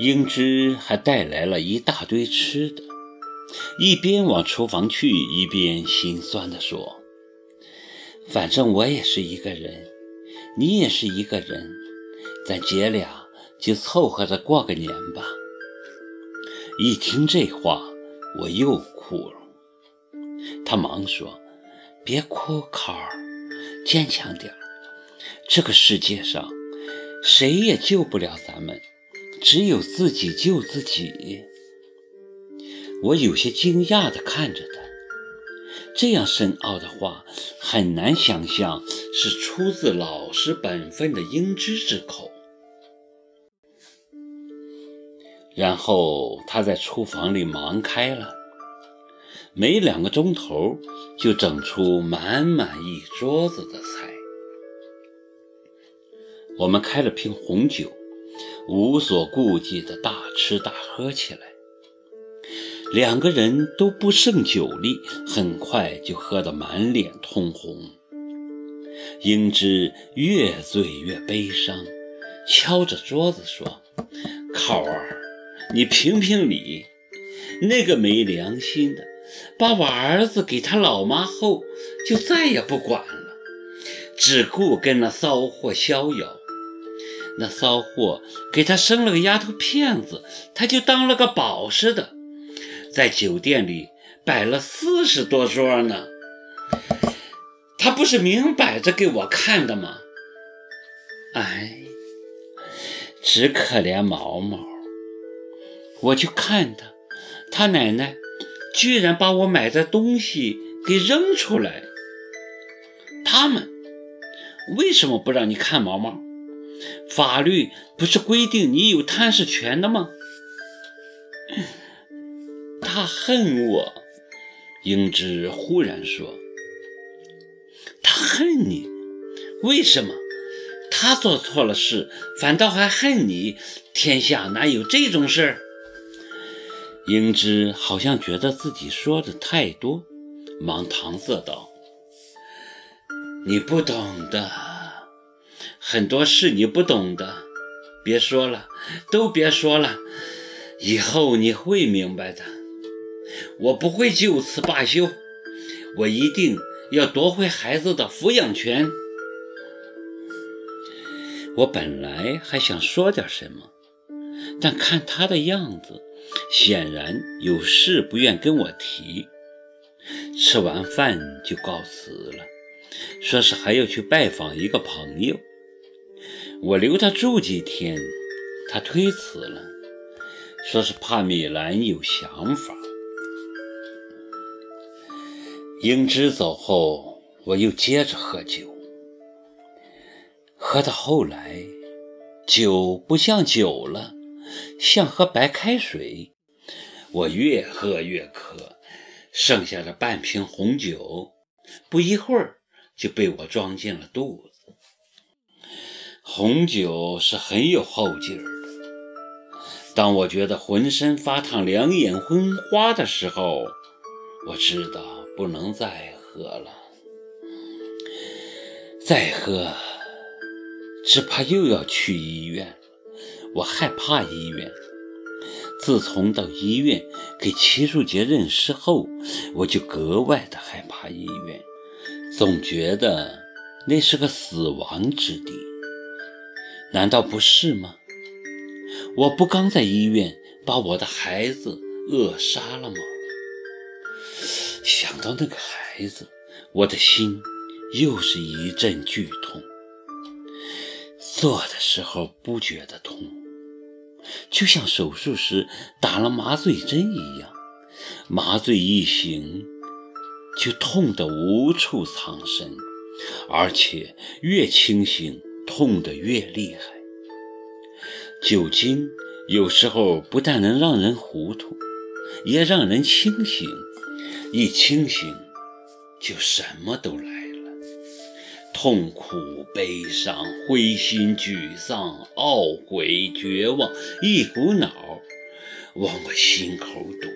英之还带来了一大堆吃的，一边往厨房去，一边心酸地说：“反正我也是一个人，你也是一个人，咱姐俩就凑合着过个年吧。”一听这话，我又哭了。他忙说：“别哭，考儿，坚强点。这个世界上，谁也救不了咱们。”只有自己救自己。我有些惊讶地看着他，这样深奥的话很难想象是出自老实本分的英之之口。然后他在厨房里忙开了，没两个钟头就整出满满一桌子的菜。我们开了瓶红酒。无所顾忌的大吃大喝起来，两个人都不胜酒力，很快就喝得满脸通红。英之越醉越悲伤，敲着桌子说：“考儿，你评评理，那个没良心的，把我儿子给他老妈后，就再也不管了，只顾跟那骚货逍遥。”那骚货给他生了个丫头片子，他就当了个宝似的，在酒店里摆了四十多桌呢。他不是明摆着给我看的吗？哎，只可怜毛毛。我去看他，他奶奶居然把我买的东西给扔出来。他们为什么不让你看毛毛？法律不是规定你有探视权的吗？他恨我，英之忽然说：“他恨你，为什么？他做错了事，反倒还恨你？天下哪有这种事儿？”英之好像觉得自己说的太多，忙搪塞道：“你不懂的。”很多事你不懂的，别说了，都别说了，以后你会明白的。我不会就此罢休，我一定要夺回孩子的抚养权。我本来还想说点什么，但看他的样子，显然有事不愿跟我提。吃完饭就告辞了，说是还要去拜访一个朋友。我留他住几天，他推辞了，说是怕米兰有想法。英之走后，我又接着喝酒，喝到后来，酒不像酒了，像喝白开水。我越喝越渴，剩下的半瓶红酒，不一会儿就被我装进了肚子。红酒是很有后劲儿的。当我觉得浑身发烫、两眼昏花的时候，我知道不能再喝了。再喝，只怕又要去医院。我害怕医院。自从到医院给齐树杰认尸后，我就格外的害怕医院，总觉得那是个死亡之地。难道不是吗？我不刚在医院把我的孩子扼杀了吗？想到那个孩子，我的心又是一阵剧痛。做的时候不觉得痛，就像手术时打了麻醉针一样，麻醉一醒就痛得无处藏身，而且越清醒。痛得越厉害，酒精有时候不但能让人糊涂，也让人清醒。一清醒，就什么都来了：痛苦、悲伤、灰心、沮丧、懊悔、绝望，一股脑往我心口堵，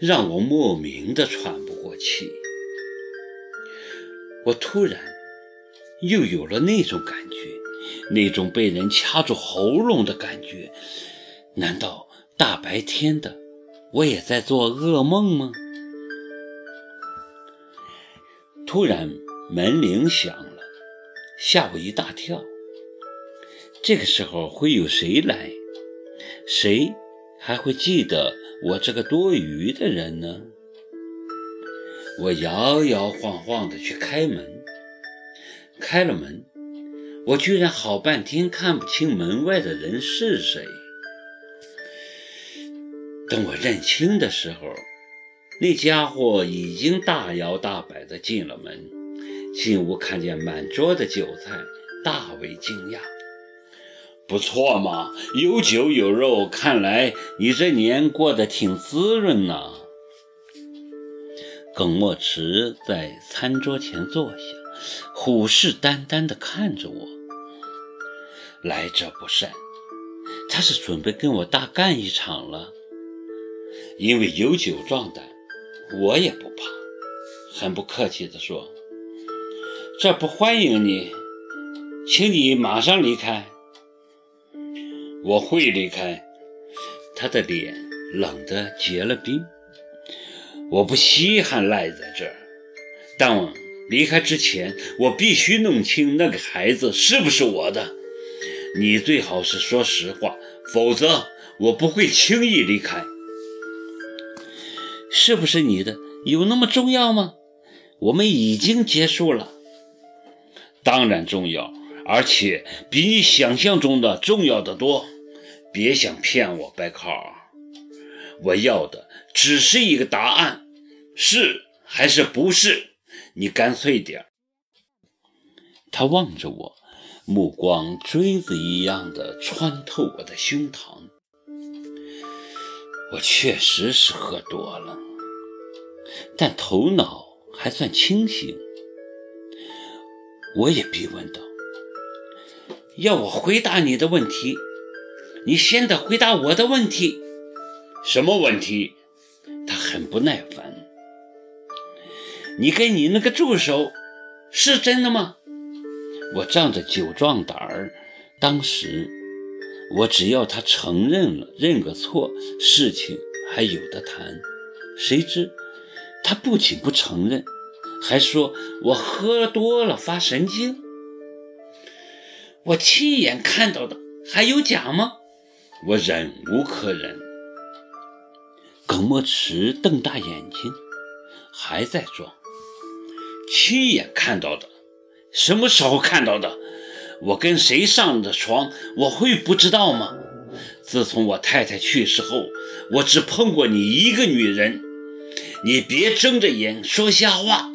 让我莫名的喘不过气。我突然。又有了那种感觉，那种被人掐住喉咙的感觉，难道大白天的我也在做噩梦吗？突然门铃响了，吓我一大跳。这个时候会有谁来？谁还会记得我这个多余的人呢？我摇摇晃晃地去开门，开了门，我居然好半天看不清门外的人是谁。等我认清的时候，那家伙已经大摇大摆地进了门，进屋看见满桌的酒菜，大为惊讶。不错嘛，有酒有肉，看来你这年过得挺滋润呐。耿墨池在餐桌前坐下，虎视眈眈地看着我。来者不善，他是准备跟我大干一场了。因为有酒壮胆，我也不怕，很不客气地说：“这不欢迎你，请你马上离开。”我会离开。他的脸冷得结了冰。我不稀罕赖在这儿，但我离开之前，我必须弄清那个孩子是不是我的。你最好是说实话，否则我不会轻易离开。是不是你的？有那么重要吗？我们已经结束了。当然重要，而且比你想象中的重要的多。别想骗我，白考。我要的只是一个答案。是还是不是？你干脆点他望着我，目光锥子一样的穿透我的胸膛。我确实是喝多了，但头脑还算清醒。我也逼问道：“要我回答你的问题，你先得回答我的问题。什么问题？”他很不耐烦。你跟你那个助手是真的吗？我仗着酒壮胆儿，当时我只要他承认了，认个错，事情还有的谈。谁知他不仅不承认，还说我喝多了发神经。我亲眼看到的还有假吗？我忍无可忍。耿墨池瞪大眼睛，还在装。亲眼看到的，什么时候看到的？我跟谁上的床，我会不知道吗？自从我太太去世后，我只碰过你一个女人。你别睁着眼说瞎话。